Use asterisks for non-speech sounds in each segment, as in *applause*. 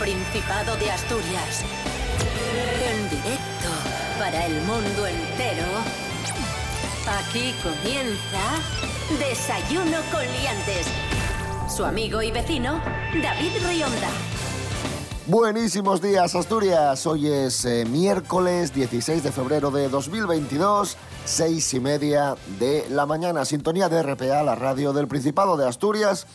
Principado de Asturias. En directo para el mundo entero. Aquí comienza Desayuno con Liantes. Su amigo y vecino, David Rionda. Buenísimos días, Asturias. Hoy es eh, miércoles 16 de febrero de 2022, seis y media de la mañana. Sintonía de RPA, la radio del Principado de Asturias.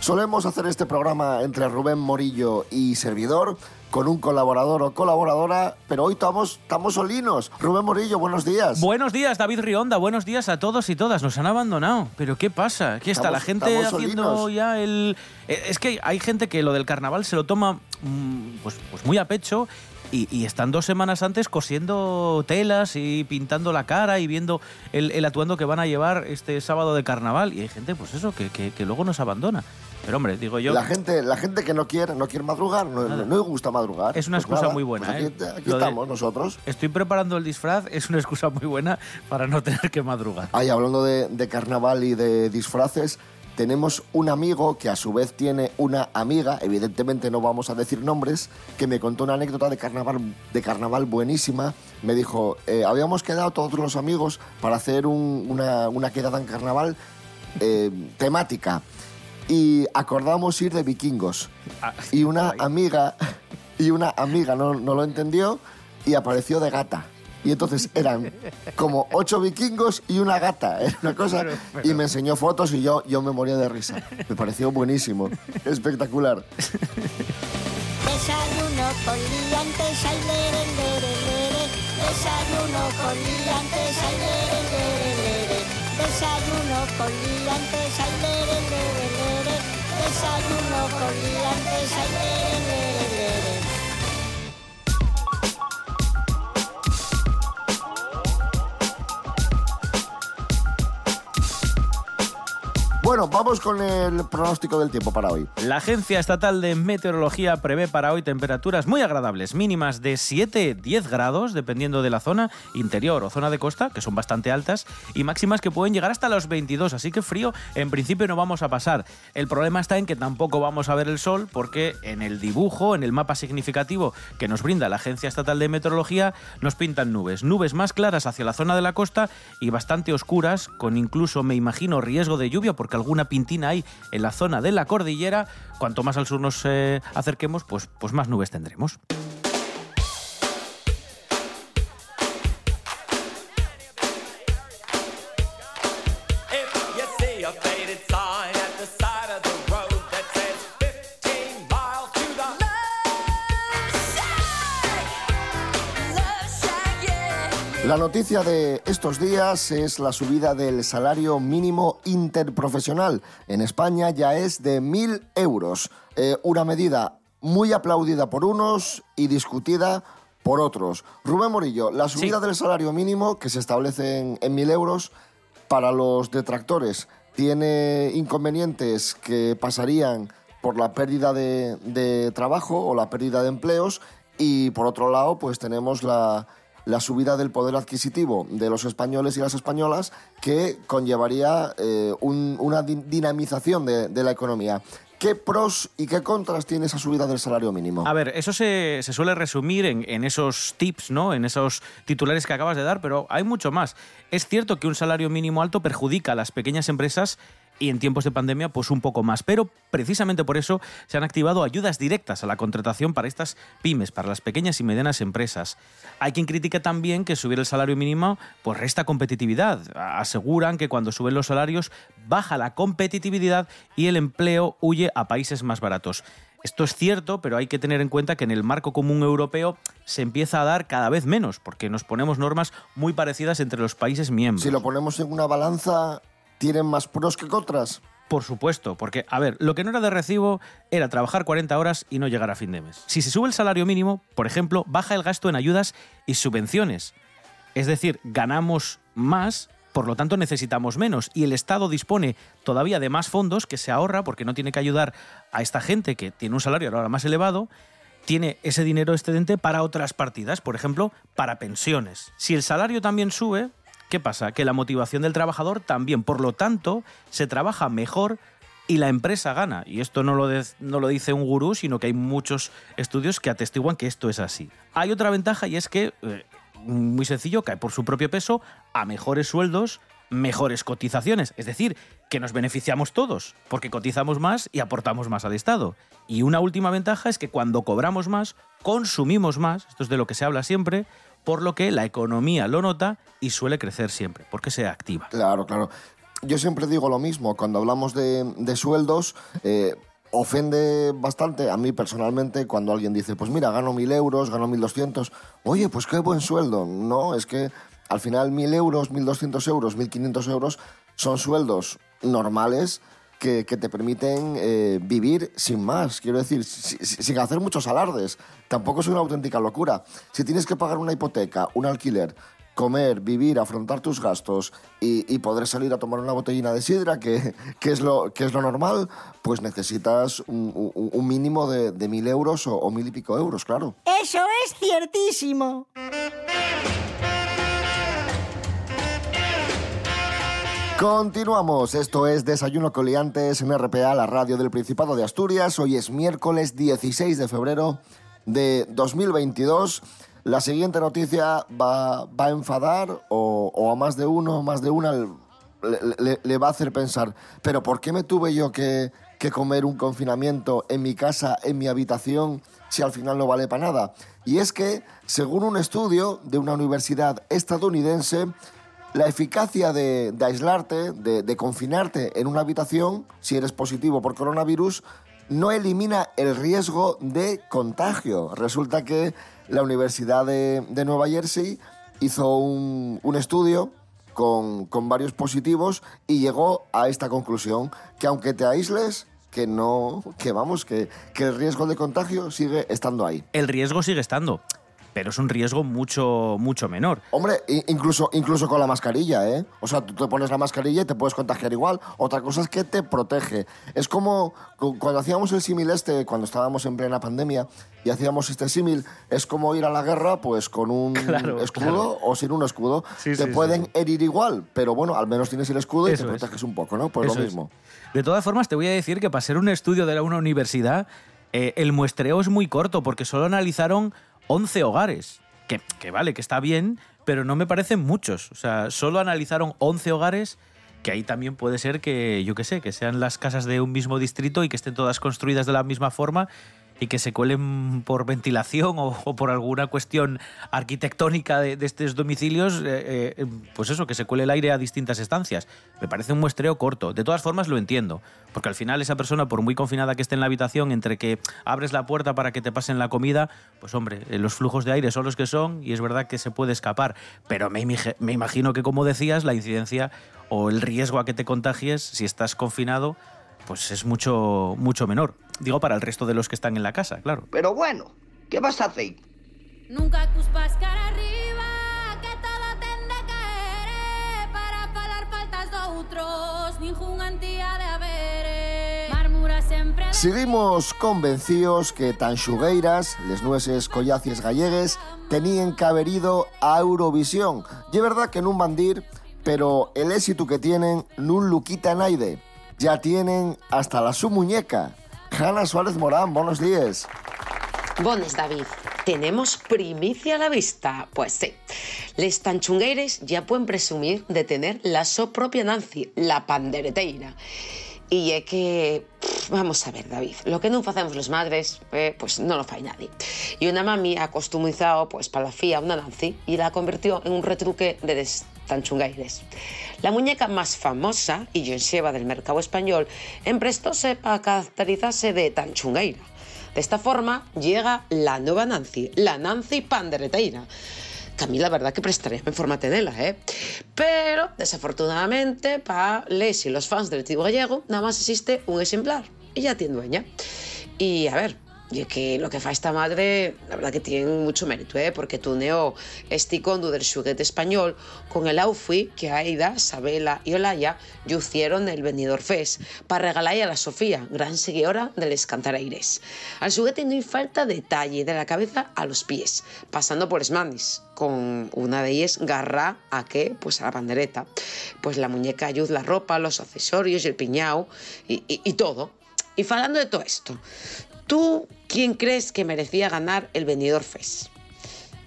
Solemos hacer este programa entre Rubén Morillo y servidor con un colaborador o colaboradora, pero hoy estamos, estamos solinos. Rubén Morillo, buenos días. Buenos días, David Rionda, buenos días a todos y todas. Nos han abandonado. ¿Pero qué pasa? Aquí está la gente haciendo ya el... Eh, es que hay gente que lo del carnaval se lo toma mm, pues, pues muy a pecho y, están dos semanas antes cosiendo telas y pintando la cara y viendo el, atuendo que van a llevar este sábado de carnaval. Y hay gente, pues eso, que, que, luego nos abandona. Pero hombre, digo yo... La gente, la gente que no quiere, no quiere madrugar, no, le gusta madrugar. Es una pues excusa muy buena. Pues aquí, ¿eh? estamos nosotros. Estoy preparando el disfraz, es una excusa muy buena para no tener que madrugar. Ay, hablando de, de carnaval y de disfraces, tenemos un amigo que a su vez tiene una amiga, evidentemente no vamos a decir nombres, que me contó una anécdota de carnaval, de carnaval buenísima. Me dijo, eh, habíamos quedado todos los amigos para hacer una, una, quedada en carnaval eh, temática y acordamos ir de vikingos. Ah, y una amiga, y una amiga no, no lo entendió y apareció de gata y entonces eran como ocho vikingos y una gata, era una cosa. Y me enseñó fotos y yo, yo me moría de risa. Me pareció buenísimo, espectacular. Desayuno con liantes, ay, lere, lere, lere. Desayuno con liantes, ay, lere, lere, lere. Desayuno con liantes, ay, lere, lere, lere. Desayuno con liantes, Bueno, vamos con el pronóstico del tiempo para hoy. La Agencia Estatal de Meteorología prevé para hoy temperaturas muy agradables, mínimas de 7-10 grados, dependiendo de la zona interior o zona de costa, que son bastante altas, y máximas que pueden llegar hasta los 22, así que frío en principio no vamos a pasar. El problema está en que tampoco vamos a ver el sol, porque en el dibujo, en el mapa significativo que nos brinda la Agencia Estatal de Meteorología, nos pintan nubes. Nubes más claras hacia la zona de la costa y bastante oscuras, con incluso, me imagino, riesgo de lluvia, porque alguna pintina hay en la zona de la cordillera, cuanto más al sur nos eh, acerquemos, pues, pues más nubes tendremos. La noticia de estos días es la subida del salario mínimo interprofesional. En España ya es de 1.000 euros. Eh, una medida muy aplaudida por unos y discutida por otros. Rubén Morillo, la subida del salario mínimo que se establece en, 1.000 euros para los detractores tiene inconvenientes que pasarían por la pérdida de, de trabajo o la pérdida de empleos y por otro lado pues tenemos la la subida del poder adquisitivo de los españoles y las españolas que conllevaría eh, una dinamización de, la economía. ¿Qué pros y qué contras tiene esa subida del salario mínimo? A ver, eso se, suele resumir en, en, esos tips, ¿no? En esos titulares que acabas de dar, pero hay mucho más. Es cierto que un salario mínimo alto perjudica a las pequeñas empresas y en tiempos de pandemia pues un poco más. Pero precisamente por eso se han activado ayudas directas a la contratación para estas pymes, para las pequeñas y medianas empresas. Hay quien critica también que subir el salario mínimo pues resta competitividad. Aseguran que cuando suben los salarios baja la competitividad y el empleo huye a países más baratos. Esto es cierto, pero hay que tener en cuenta que en el marco común europeo se empieza a dar cada vez menos, porque nos ponemos normas muy parecidas entre los países miembros. Si lo ponemos en una balanza, tienen más pros que contras. Por supuesto, porque, a ver, lo que no era de recibo era trabajar 40 horas y no llegar a fin de mes. Si se sube el salario mínimo, por ejemplo, baja el gasto en ayudas y subvenciones. Es decir, ganamos más, por lo tanto necesitamos menos. Y el Estado dispone todavía de más fondos que se ahorra porque no tiene que ayudar a esta gente que tiene un salario ahora más elevado. Tiene ese dinero excedente para otras partidas, por ejemplo, para pensiones. Si el salario también sube, ¿Qué pasa? Que la motivación del trabajador también, por lo tanto, se trabaja mejor y la empresa gana. Y esto no lo, no lo dice un gurú, sino que hay muchos estudios que atestiguan que esto es así. Hay otra ventaja y es que, eh, muy sencillo, cae por su propio peso a mejores sueldos, mejores cotizaciones. Es decir, que nos beneficiamos todos, porque cotizamos más y aportamos más al Estado. Y una última ventaja es que cuando cobramos más, consumimos más, esto es de lo que se habla siempre, por lo que la economía lo nota y suele crecer siempre, porque se activa. Claro, claro yo siempre digo lo mismo, cuando hablamos de, sueldos, eh, ofende bastante a mí personalmente cuando alguien dice, pues mira, gano mil euros, gano mil doscientos, oye, pues qué buen sueldo. No, es que al final mil euros, mil doscientos euros, mil quinientos euros son sueldos normales que, te permiten eh, vivir sin más, quiero decir, sin hacer muchos alardes. Tampoco es una auténtica locura. Si tienes que pagar una hipoteca, un alquiler, comer, vivir, afrontar tus gastos y, poder salir a tomar una botellina de sidra, que, es, lo, que es lo normal, pues necesitas un, mínimo de, mil euros o, o mil y pico euros, claro. Eso es ciertísimo. Continuamos, esto es Desayuno Coliantes en RPA, la radio del Principado de Asturias. Hoy es miércoles 16 de febrero de 2022. La siguiente noticia va, a enfadar o, a más de uno más de una le, va a hacer pensar, pero ¿por qué me tuve yo que, que comer un confinamiento en mi casa, en mi habitación, si al final no vale para nada? Y es que, según un estudio de una universidad estadounidense, la eficacia de, aislarte, de, confinarte en una habitación, si eres positivo por coronavirus, no elimina el riesgo de contagio. Resulta que la Universidad de, Nueva Jersey hizo un, estudio con, varios positivos y llegó a esta conclusión, que aunque te aísles, que no, que vamos, que el riesgo de contagio sigue estando ahí. El riesgo sigue estando pero es un riesgo mucho, mucho menor. Hombre, incluso, incluso con la mascarilla, ¿eh? O sea, tú te pones la mascarilla y te puedes contagiar igual. Otra cosa es que te protege. Es como cuando hacíamos el símil este, cuando estábamos en plena pandemia, y hacíamos este símil, es como ir a la guerra pues con un *laughs* escudo o sin un escudo. te pueden herir igual, pero bueno, al menos tienes el escudo y te proteges un poco, ¿no? Pues lo mismo. De todas formas, te voy a decir que para ser un estudio de una universidad, eh, el muestreo es muy corto, porque solo analizaron 11 hogares. Que, que, vale, que está bien, pero no me parecen muchos. O sea, solo analizaron 11 hogares, que ahí también puede ser que, yo qué sé, que sean las casas de un mismo distrito y que estén todas construidas de la misma forma y que se cuelen por ventilación o, por alguna cuestión arquitectónica de, estos domicilios, eh, eh, pues eso, que se cuele el aire a distintas estancias. Me parece un muestreo corto. De todas formas, lo entiendo, porque al final esa persona, por muy confinada que esté en la habitación, entre que abres la puerta para que te pasen la comida, pues hombre, eh, los flujos de aire son los que son y es verdad que se puede escapar, pero me, me imagino que, como decías, la incidencia o el riesgo a que te contagies si estás confinado, pues es mucho, mucho menor. Digo para el resto de los que están en la casa, claro. Pero bueno, ¿qué vas a hacer? Nunca cuspas cara arriba, que todo tende a caer para falar faltas de otros, ningún antía de haber. Marmura siempre... Seguimos convencidos que tan xugueiras, les nueces collacies gallegues, tenían que haber ido a Eurovisión. Y es verdad que en un bandir, pero el éxito que tienen nun luquita naide ya tienen hasta la su muñeca. Hanna Suárez Morán, buenos días. Buenos, David. ¿Tenemos primicia a la vista? Pues sí. Les tanchungueires ya pueden presumir de tener la su propia Nancy, la pandereteira. Y es que, vamos a ver, David, lo que no hacemos los madres, eh, pues no lo fai nadie. Y una mami ha costumizado, pues, para la fía una Nancy y la convirtió en un retruque de tanchungaires. La muñeca más famosa y lleva del mercado español emprestóse para caracterizarse de tanchungaira. De esta forma llega la nueva Nancy, la Nancy Pandereteira que a mí la verdad que prestaría en forma tenela, ¿eh? Pero, desafortunadamente, para Les y los fans del tío gallego, nada más existe un ejemplar y ya tiene dueña. Y a ver, Es que lo que fa esta madre, la verdad que tiene mucho mérito, ¿eh? porque tuneó este condo del xuguete español con el outfit que Aida, Sabela y Olaya hicieron el Benidorm Fest para regalarle a la Sofía, gran seguidora de les cantareires. Al xuguete no hay falta detalle de la cabeza a los pies, pasando por esmanis, con una de ellas garra a qué, pues a la pandereta. Pues la muñeca ayuda la ropa, los accesorios y el piñao y todo. Y falando de todo esto, ¿tú quién crees que merecía ganar el Benidorm Fest?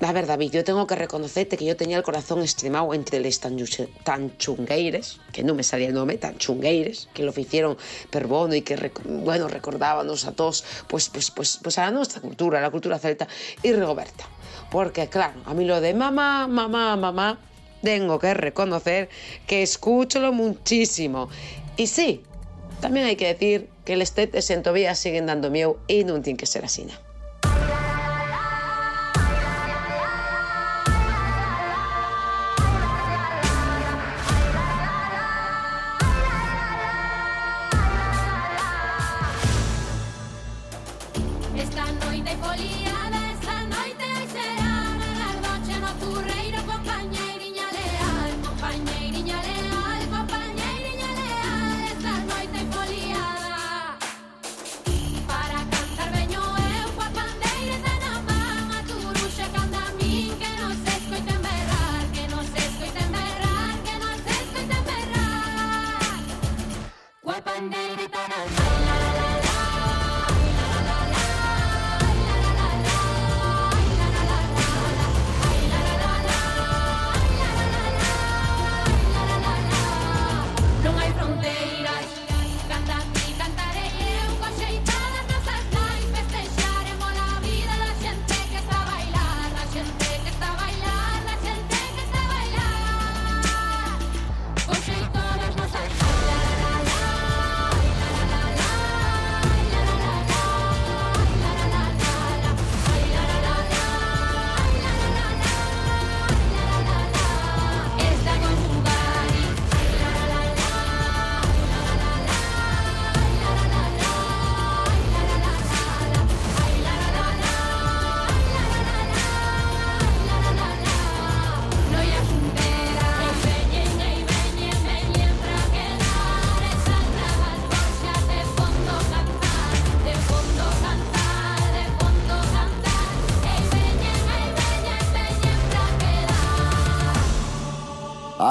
A ver, David, yo tengo que reconocerte que yo tenía el corazón extremado entre tanchu- tanchungueires, que no me salía el nombre, tanchungueires, que lo hicieron per bono y que, bueno, recordábamos a todos, pues, pues, pues, pues a nuestra cultura, a la cultura celta y Rigoberta. Porque, claro, a mí lo de mamá, mamá, mamá, tengo que reconocer que escúchalo muchísimo. Y sí, también hay que decir que los tetes en Tobías siguen dando miedo y no tiene que ser así.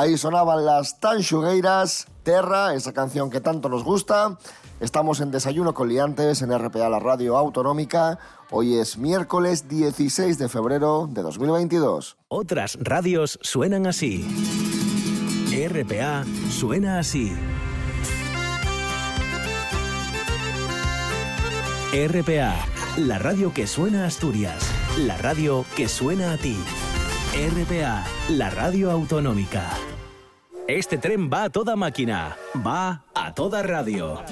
Ahí sonaban las Tanxugueiras, Terra, esa canción que tanto nos gusta. Estamos en Desayuno con Liantes en RPA, la radio autonómica. Hoy es miércoles 16 de febrero de 2022. Otras radios suenan así. RPA suena así. RPA, la radio que suena a Asturias, la radio que suena a ti. RPA, la radio autonómica. Este tren va a toda máquina, va a toda radio.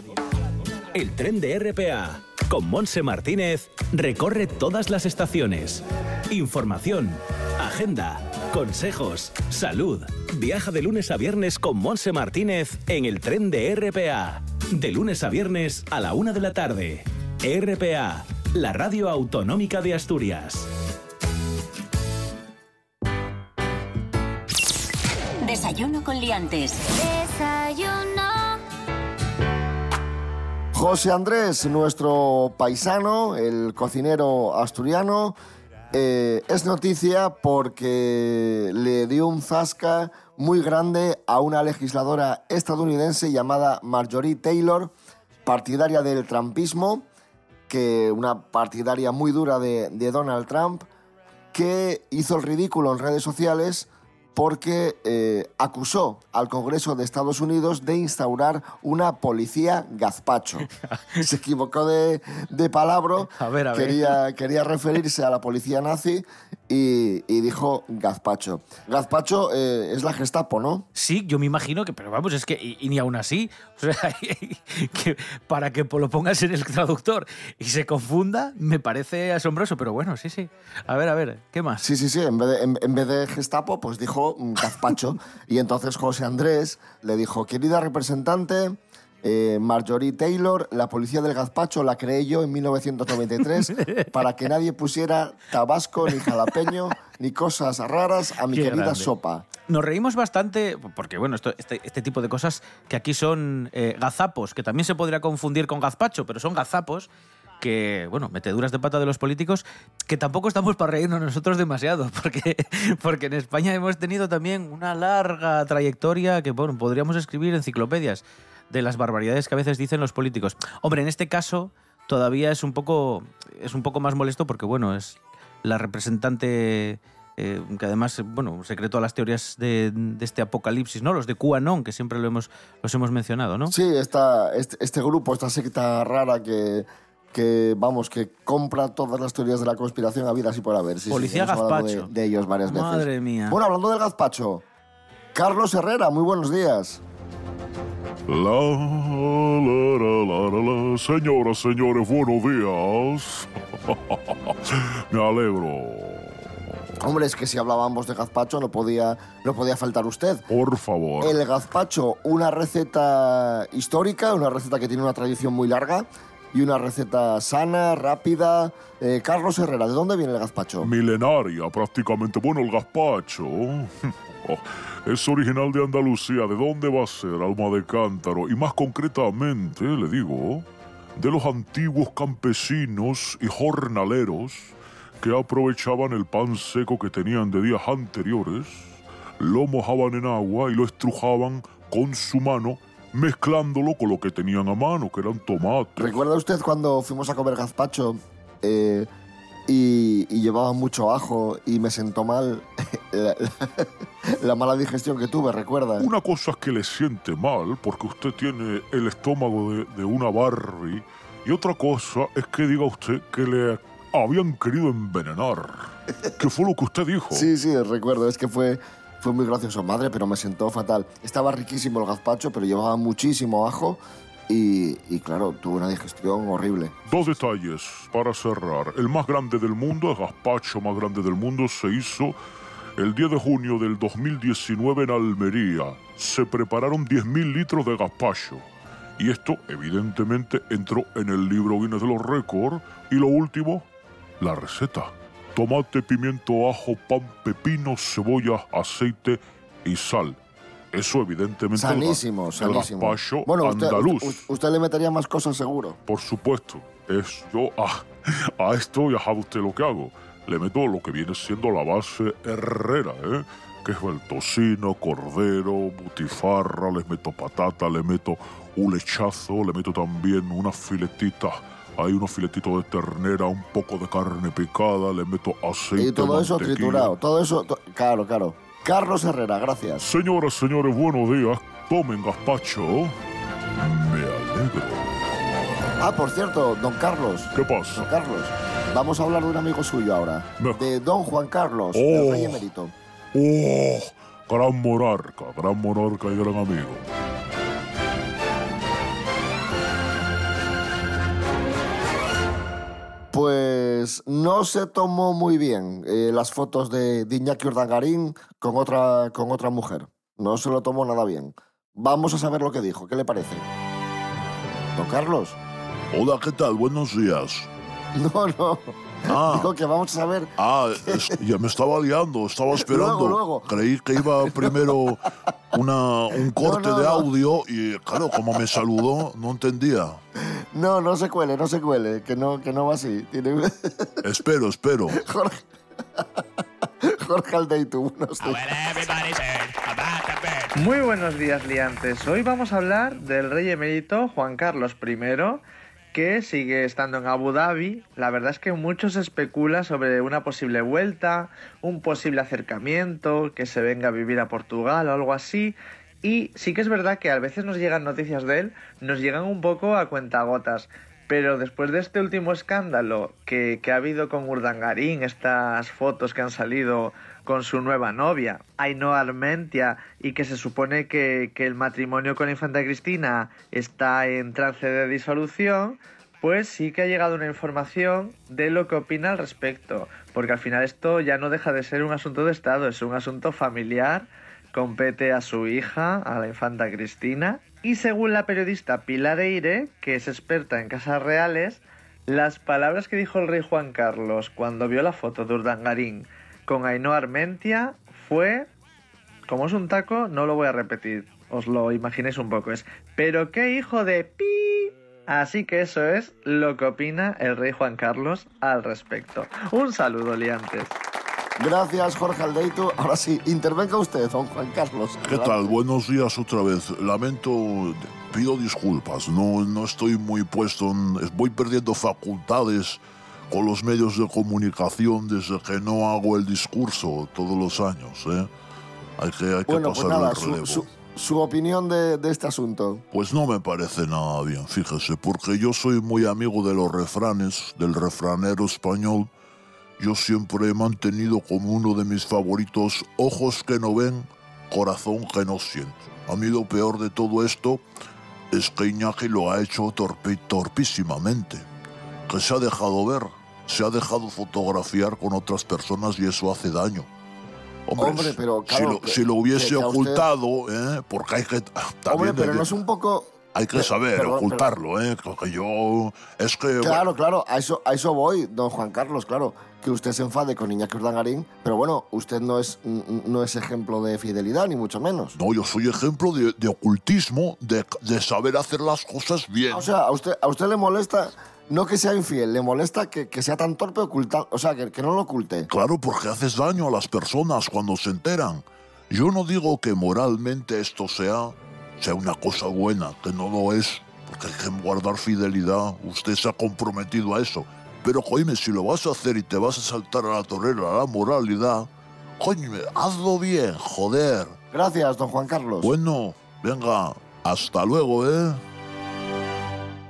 El tren de RPA, con Monse Martínez, recorre todas las estaciones. Información, agenda, consejos, salud. Viaja de lunes a viernes con Monse Martínez en el tren de RPA. De lunes a viernes a la una de la tarde. RPA, la radio autonómica de Asturias. Desayuno con liantes. Desayuno. José Andrés, nuestro paisano, el cocinero asturiano, eh, es noticia porque le dio un zasca muy grande a una legisladora estadounidense llamada Marjorie Taylor, partidaria del trumpismo, que una partidaria muy dura de, de Donald Trump, que hizo el ridículo en redes sociales porque eh, acusó al Congreso de Estados Unidos de instaurar una policía gazpacho. *laughs* Se equivocó de, de palabra, A ver, a ver. quería, quería referirse a la policía nazi y, y dijo gazpacho. Gazpacho eh, es la Gestapo, ¿no? Sí, yo me imagino que, pero vamos, es que, y, y ni aún así, o sea, *laughs* que para que lo pongas en el traductor y se confunda, me parece asombroso, pero bueno, sí, sí. A ver, a ver, ¿qué más? Sí, sí, sí. En vez de, en, en vez de Gestapo, pues dijo mm, gazpacho. y entonces José Andrés le dijo, querida representante, Eh, Marjorie Taylor, la policía del gazpacho la creé yo en 1993 *laughs* para que nadie pusiera tabasco ni jalapeño ni cosas raras a mi Qué querida grande. sopa. Nos reímos bastante, porque bueno, esto- este, este tipo de cosas que aquí son eh, gazapos, que también se podría confundir con gazpacho, pero son gazapos que, bueno, meteduras de pata de los políticos, que tampoco estamos para reírnos nosotros demasiado, *laughs* porque, porque en España hemos tenido también una larga trayectoria que, bueno, podríamos escribir enciclopedias de las barbaridades que a veces dicen los políticos. Hombre, en este caso todavía es un poco, es un poco más molesto porque, bueno, es la representante eh, que además, bueno, secreto a las teorías de, este apocalipsis, ¿no? Los de QAnon, que siempre lo hemos, los hemos mencionado, ¿no? Sí, esta, este, este grupo, esta secta rara que, que, vamos, que compra todas las teorías de la conspiración a vida así por haber. Sí, sí, Policía hablado gazpacho. De, de ellos varias veces. Madre mía. Bueno, hablando del gazpacho, Carlos Herrera, muy buenos días. La, la, la, la, la, la. Señoras, señores, buenos días. *laughs* Me alegro. Hombre, es que si hablábamos de gazpacho no podía, no podía faltar usted. Por favor. El gazpacho, una receta histórica, una receta que tiene una tradición muy larga y una receta sana, rápida. Eh, Carlos Herrera, ¿de dónde viene el gazpacho? Milenaria, prácticamente. Bueno, el gazpacho *laughs* es original de Andalucía. ¿De dónde va a ser? Alma de cántaro. Y más concretamente, le digo, de los antiguos campesinos y jornaleros que aprovechaban el pan seco que tenían de días anteriores, lo mojaban en agua y lo estrujaban con su mano, mezclándolo con lo que tenían a mano, que eran tomates. ¿Recuerda usted cuando fuimos a comer gazpacho eh, y, y llevaba mucho ajo y me sentó mal *laughs* la, la- la mala digestión que tuve, recuerda? Una cosa es que le siente mal porque usted tiene el estómago de, de una Barbie y otra cosa es que diga usted que le habían querido envenenar. ¿Qué fue lo que usted dijo? Sí, sí, recuerdo, es que fue, fue muy gracioso, madre, pero me sentó fatal. Estaba riquísimo el gazpacho, pero llevaba muchísimo ajo y, claro, tuve una digestión horrible. Dos detalles para cerrar. El más grande del mundo, el gazpacho más grande del mundo, se hizo el 10 de junio del 2019 en Almería. Se prepararon 10.000 litros de gazpacho. Y esto, evidentemente, entró en el libro Guinness de los récords. Y lo último, la receta. Tomate, pimiento, ajo, pan, pepino, cebolla, aceite y sal. Eso, evidentemente, el Sanísimo, el sanísimo. gazpacho Bueno, usted, andaluz. u- usted le metería más cosas seguro. Por supuesto, es yo a, *laughs* a esto ya sabe usted lo que hago. Le meto lo que viene siendo la base herrera, ¿eh? Que es el tocino, cordero, butifarra, le meto patata, le meto un lechazo, le meto también unas filetitas, hay unos filetitos de ternera, un poco de carne picada, le meto aceite, Y todo eso triturado, todo eso, to- claro, claro. Carlos Herrera, gracias. Señoras, señores, buenos días. Tomen gazpacho. Me alegro. Ah, por cierto, don Carlos. ¿Qué pasa? Don Carlos, vamos a hablar de un amigo suyo ahora. De don Juan Carlos, Oh. el rey emérito. ¡Oh! Gran monarca, gran monarca y gran amigo. Pues no se tomó muy bien eh, las fotos de, de Iñaki Urdangarín con otra, con otra mujer. No se lo tomó nada bien. Vamos a saber lo que dijo. ¿Qué le parece? Don Carlos. Hola, ¿qué tal? Buenos días. *laughs* No, no. Ah. Digo que vamos a saber. Ah, es- ya me estaba liando, estaba *laughs* esperando. Luego, luego. Creí que iba primero una, un corte no, de no. audio y, claro, como me saludó, no entendía. No, no se cuele, no se cuele, que no, que no va así. Tiene... *laughs* Espero, espero. Jorge, *laughs* Jorge Aldeitu, buenos días. Muy buenos días, liantes. Hoy vamos a hablar del rey emérito Juan Carlos I, que sigue estando en Abu Dhabi. La verdad es que mucho se especula sobre una posible vuelta, un posible acercamiento, que se venga a vivir a Portugal o algo así. Y sí que es verdad que a veces nos llegan noticias de él, nos llegan un poco a cuentagotas. Pero después de este último escándalo que, que ha habido con Urdangarín, estas fotos que han salido con su nueva novia, Ainhoa Armentia, y que se supone que, que el matrimonio con la infanta Cristina está en trance de disolución, pues sí que ha llegado una información de lo que opina al respecto. Porque al final esto ya no deja de ser un asunto de Estado, es un asunto familiar compete a su hija, a la infanta Cristina, Y según la periodista Pilar Eire, que es experta en casas reales, las palabras que dijo el rey Juan Carlos cuando vio la foto de Urdangarín con Ainhoa Armentia fue, como es un taco, no lo voy a repetir, os lo imaginéis un poco, es, pero qué hijo de pi. Así que eso es lo que opina el rey Juan Carlos al respecto. Un saludo, liantes. Gracias, Jorge Aldeito. Ahora sí, intervenga usted, don Juan Carlos. ¿Qué tal? Buenos días otra vez. Lamento, pido disculpas. No, no estoy muy puesto. En, voy perdiendo facultades con los medios de comunicación desde que no hago el discurso todos los años. ¿eh? Hay que, hay que Bueno, pues pasarle nada, el su, relevo. su- su opinión de, de este asunto. Pues no me parece nada bien, fíjese, porque yo soy muy amigo de los refranes, del refranero español. Yo siempre he mantenido como uno de mis favoritos ojos que no ven, corazón que no siente. A mí lo peor de todo esto es que Iñaki lo ha hecho torpe- torpísimamente, que se ha dejado ver, se ha dejado fotografiar con otras personas y eso hace daño. Hombre, Hombre, pero si, claro, lo, que- si lo hubiese que- que a usted- ocultado, ¿eh? porque hay que... Hombre, también pero hay no que- es un poco... hay que saber perdón, ocultarlo, ¿eh? Que yo. Es que. Claro, claro, a eso, a eso voy, don Juan Carlos, claro. Que usted se enfade con Iñaki Urdangarín, pero bueno, usted no es, no es ejemplo de fidelidad, ni mucho menos. No, yo soy ejemplo de, de ocultismo, de, de saber hacer las cosas bien. O sea, a usted, a usted le molesta, no que sea infiel, le molesta que, que sea tan torpe ocultar, o sea, que, que no lo oculte. Claro, porque haces daño a las personas cuando se enteran. Yo no digo que moralmente esto sea, sea una cosa buena, que no lo es, porque hay que guardar fidelidad. Usted se ha comprometido a eso. Pero, coime, si lo vas a hacer y te vas a saltar a la torera, a la moralidad, coño, hazlo bien, joder. Gracias, don Juan Carlos. Bueno, venga, hasta luego, ¿eh?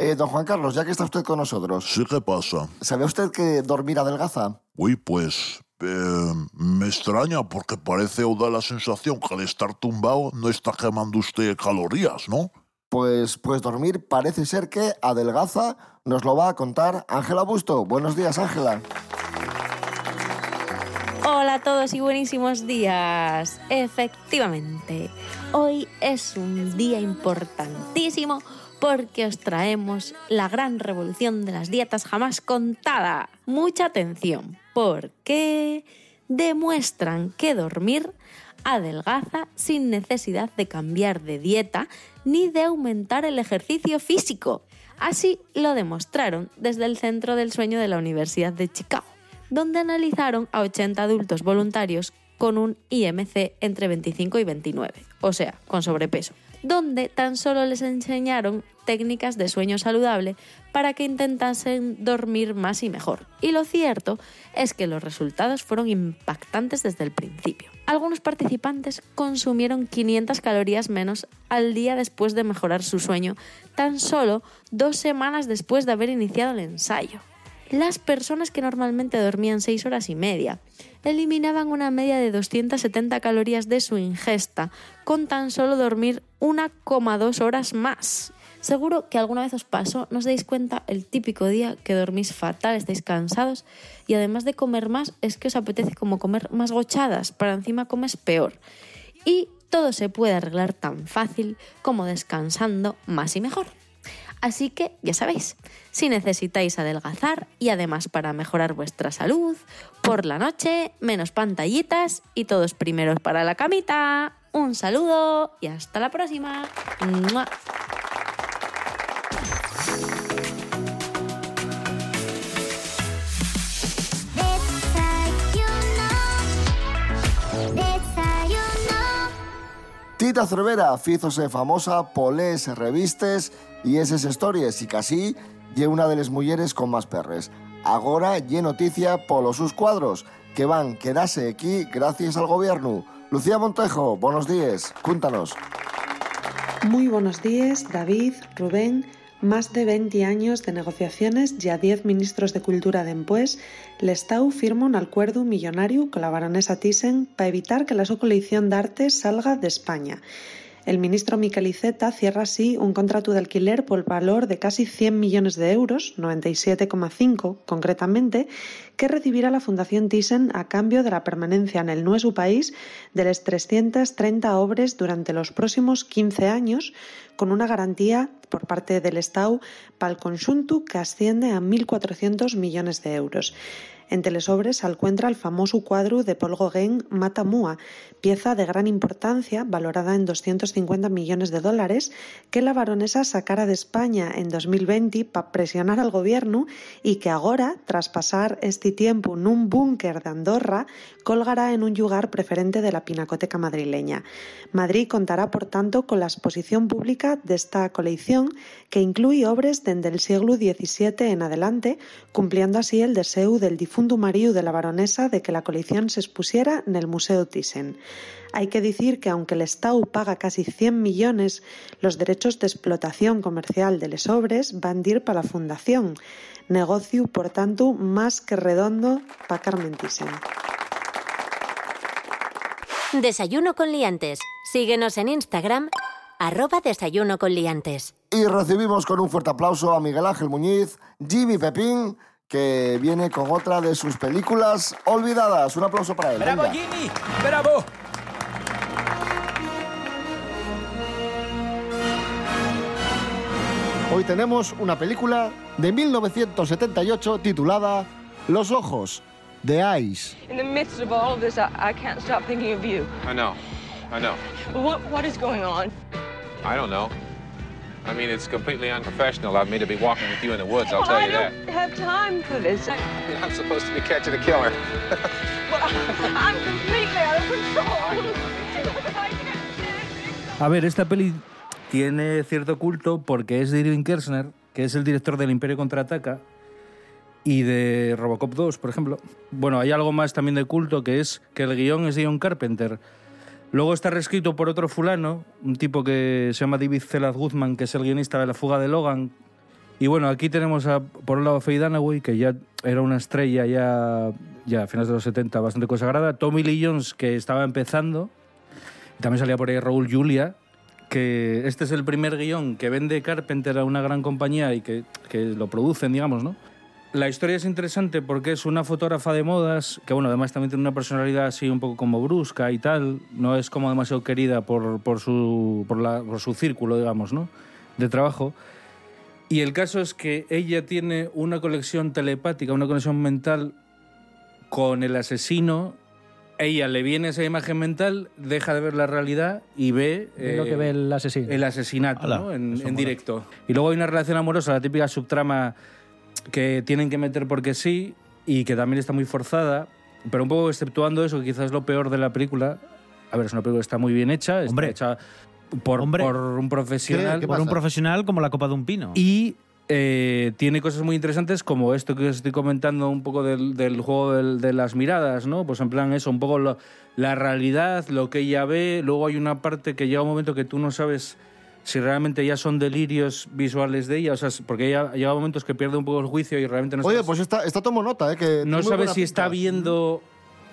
Eh, don Juan Carlos, ya que está usted con nosotros, Sí, ¿qué pasa? ¿sabe usted que dormir adelgaza? Uy, pues eh, me extraña porque parece o da la sensación que al estar tumbado no está quemando usted calorías, ¿no? Pues, pues dormir parece ser que adelgaza, nos lo va a contar Ángela Busto. Buenos días, Ángela. Hola a todos y buenísimos días. Efectivamente, hoy es un día importantísimo porque os traemos la gran revolución de las dietas jamás contada. Mucha atención, porque demuestran que dormir adelgaza sin necesidad de cambiar de dieta ni de aumentar el ejercicio físico. Así lo demostraron desde el Centro del Sueño de la Universidad de Chicago donde analizaron a 80 adultos voluntarios con un IMC entre 25 y 29, o sea, con sobrepeso, donde tan solo les enseñaron técnicas de sueño saludable para que intentasen dormir más y mejor. Y lo cierto es que los resultados fueron impactantes desde el principio. Algunos participantes consumieron 500 calorías menos al día después de mejorar su sueño, tan solo dos semanas después de haber iniciado el ensayo. Las personas que normalmente dormían 6 horas y media eliminaban una media de 270 calorías de su ingesta con tan solo dormir 1,2 horas más. Seguro que alguna vez os pasó, no os dais cuenta el típico día que dormís fatal, estáis cansados y además de comer más es que os apetece como comer más gochadas, para encima comes peor. Y todo se puede arreglar tan fácil como descansando más y mejor. Así que ya sabéis, si necesitáis adelgazar y además para mejorar vuestra salud, por la noche, menos pantallitas y todos primeros para la camita. Un saludo y hasta la próxima. ¡Mua! Tita Cervera fízose famosa polés revistes y eses stories y casi lle una de las mujeres con más perres. Agora lle noticia polo sus cuadros que van quedarse aquí gracias al gobierno. Lucía Montejo, buenos días, cúntanos. Muy buenos días, David, Rubén. Más de 20 años de negociaciones y a 10 ministros de Cultura d'empués, l'Estau firma un acuerdo millonario con la baronesa Thyssen para evitar que la su colección de arte salga de España. El ministro Miquel Iceta cierra así un contrato de alquiler por valor de casi 100 millones de euros, 97,5 concretamente, que recibirá la Fundación Thyssen a cambio de la permanencia en el nuevo país de las 330 obras durante los próximos 15 años, con una garantía por parte del Estado para el conjunto que asciende a 1.400 millones de euros. Entre les obres se encuentra el famoso cuadro de Paul Gauguin Mata Mua, pieza de gran importancia, valorada en 250 millones de dólares, que la baronesa sacara de España en 2020 para presionar al gobierno y que ahora, tras pasar este tiempo en un búnker de Andorra, colgará en un lugar preferente de la pinacoteca madrileña. Madrid contará, por tanto, con la exposición pública de esta colección, que incluye obras desde el siglo XVII en adelante, cumpliendo así el deseo del difunto marido de la baronesa de que la colección se expusiera en el Museo Thyssen. Hay que decir que aunque el Estado paga casi 100 millones, los derechos de explotación comercial de les obres van a ir para la fundación, negocio, por tanto, más que redondo para Carmen Thyssen. Desayuno con liantes. Síguenos en Instagram, arroba desayuno con liantes. Y recibimos con un fuerte aplauso a Miguel Ángel Muñiz, Jimmy Pepín, que viene con otra de sus películas olvidadas. Un aplauso para él. ¡Bravo, venga. Jimmy! ¡Bravo! Hoy tenemos una película de 1978 titulada Los Ojos, de Eyes. In the midst of all of this, I, I can't stop thinking of you. I know. I know. What What is going on? I don't know. I mean, it's completely unprofessional of me to be walking with you in the woods, I'll Well, tell I you that. don't have time for this. I, I'm supposed to be catching a killer. *laughs* I'm completely out of control. A ver, esta peli tiene cierto culto porque es de Irving Kershner, que es el director del Imperio Contraataca y de Robocop 2, por ejemplo. Bueno, hay algo más también de culto que es que el guion es de John Carpenter. Luego está reescrito por otro fulano, un tipo que se llama David Zelaz Guzman, que es el guionista de La fuga de Logan. Y bueno, aquí tenemos a, por un lado a Faye Dunaway, que ya era una estrella ya, ya a finales de los 70 bastante consagrada. Tommy Lee Jones, que estaba empezando. También salía por ahí Raúl Julia, que este es el primer guion que vende Carpenter a una gran compañía y que lo producen, digamos, ¿no? La historia es interesante porque es una fotógrafa de modas, que bueno, además también tiene una personalidad así un poco como brusca y tal, no es como demasiado querida por, por, su, por, la- por su círculo, digamos, ¿no? De trabajo. Y el caso es que ella tiene una conexión telepática, una conexión mental con el asesino. Ella le viene esa imagen mental, deja de ver la realidad y ve, lo que ve el asesino. el asesinato ¿no? en, directo. Y luego hay una relación amorosa, la típica subtrama que tienen que meter porque sí y que también está muy forzada, pero un poco exceptuando eso, que quizás es lo peor de la película. A ver, es una película que está muy bien hecha, está hecha por, por un profesional. Por un profesional como la copa de un pino. Y eh, tiene cosas muy interesantes como esto que os estoy comentando un poco del, del juego del- de las miradas, ¿no? Pues en plan eso, un poco lo- la realidad, lo que ella ve. Luego hay una parte que llega un momento que tú no sabes si realmente ya son delirios visuales de ella, o sea, porque ella llega momentos que pierde un poco el juicio y realmente no Oye, sabes, pues esta, esta tomo nota, ¿eh? Que no sabes si está viendo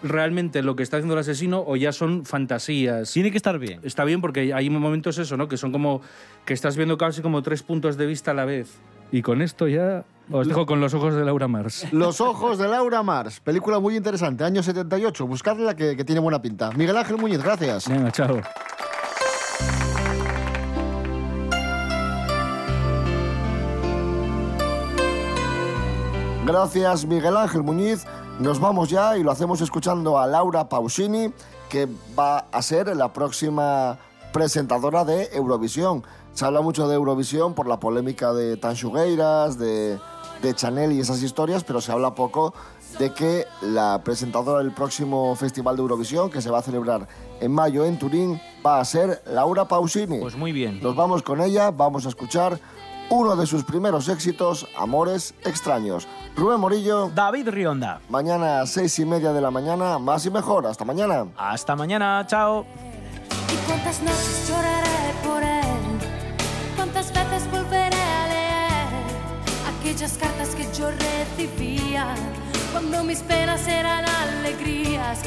realmente lo que está haciendo el asesino o ya son fantasías. Tiene que estar bien. Está bien porque hay momentos eso, ¿no? Que son como que estás viendo casi como tres puntos de vista a la vez. Y con esto ya os dejo con los ojos de Laura Mars. *laughs* Los ojos de Laura Mars, película muy interesante, año 78. Buscadla que, que tiene buena pinta. Miguel Ángel Muñiz, gracias. Venga, chao. Gracias, Miguel Ángel Muñiz. Nos vamos ya y lo hacemos escuchando a Laura Pausini, que va a ser la próxima presentadora de Eurovisión. Se habla mucho de Eurovisión por la polémica de Tanchugueiras, de, de Chanel y esas historias, pero se habla poco de que la presentadora del próximo Festival de Eurovisión, que se va a celebrar en mayo en Turín, va a ser Laura Pausini. Pues muy bien. Nos vamos con ella, vamos a escuchar uno de sus primeros éxitos, Amores Extraños. Rubén Morillo. David Rionda. Mañana a seis y media de la mañana, más y mejor. Hasta mañana. Hasta mañana, chao. ¿Y cuántas noches lloraré por él? ¿Cuántas veces volveré a leer aquellas cartas que yo recibía cuando mis penas eran alegrías?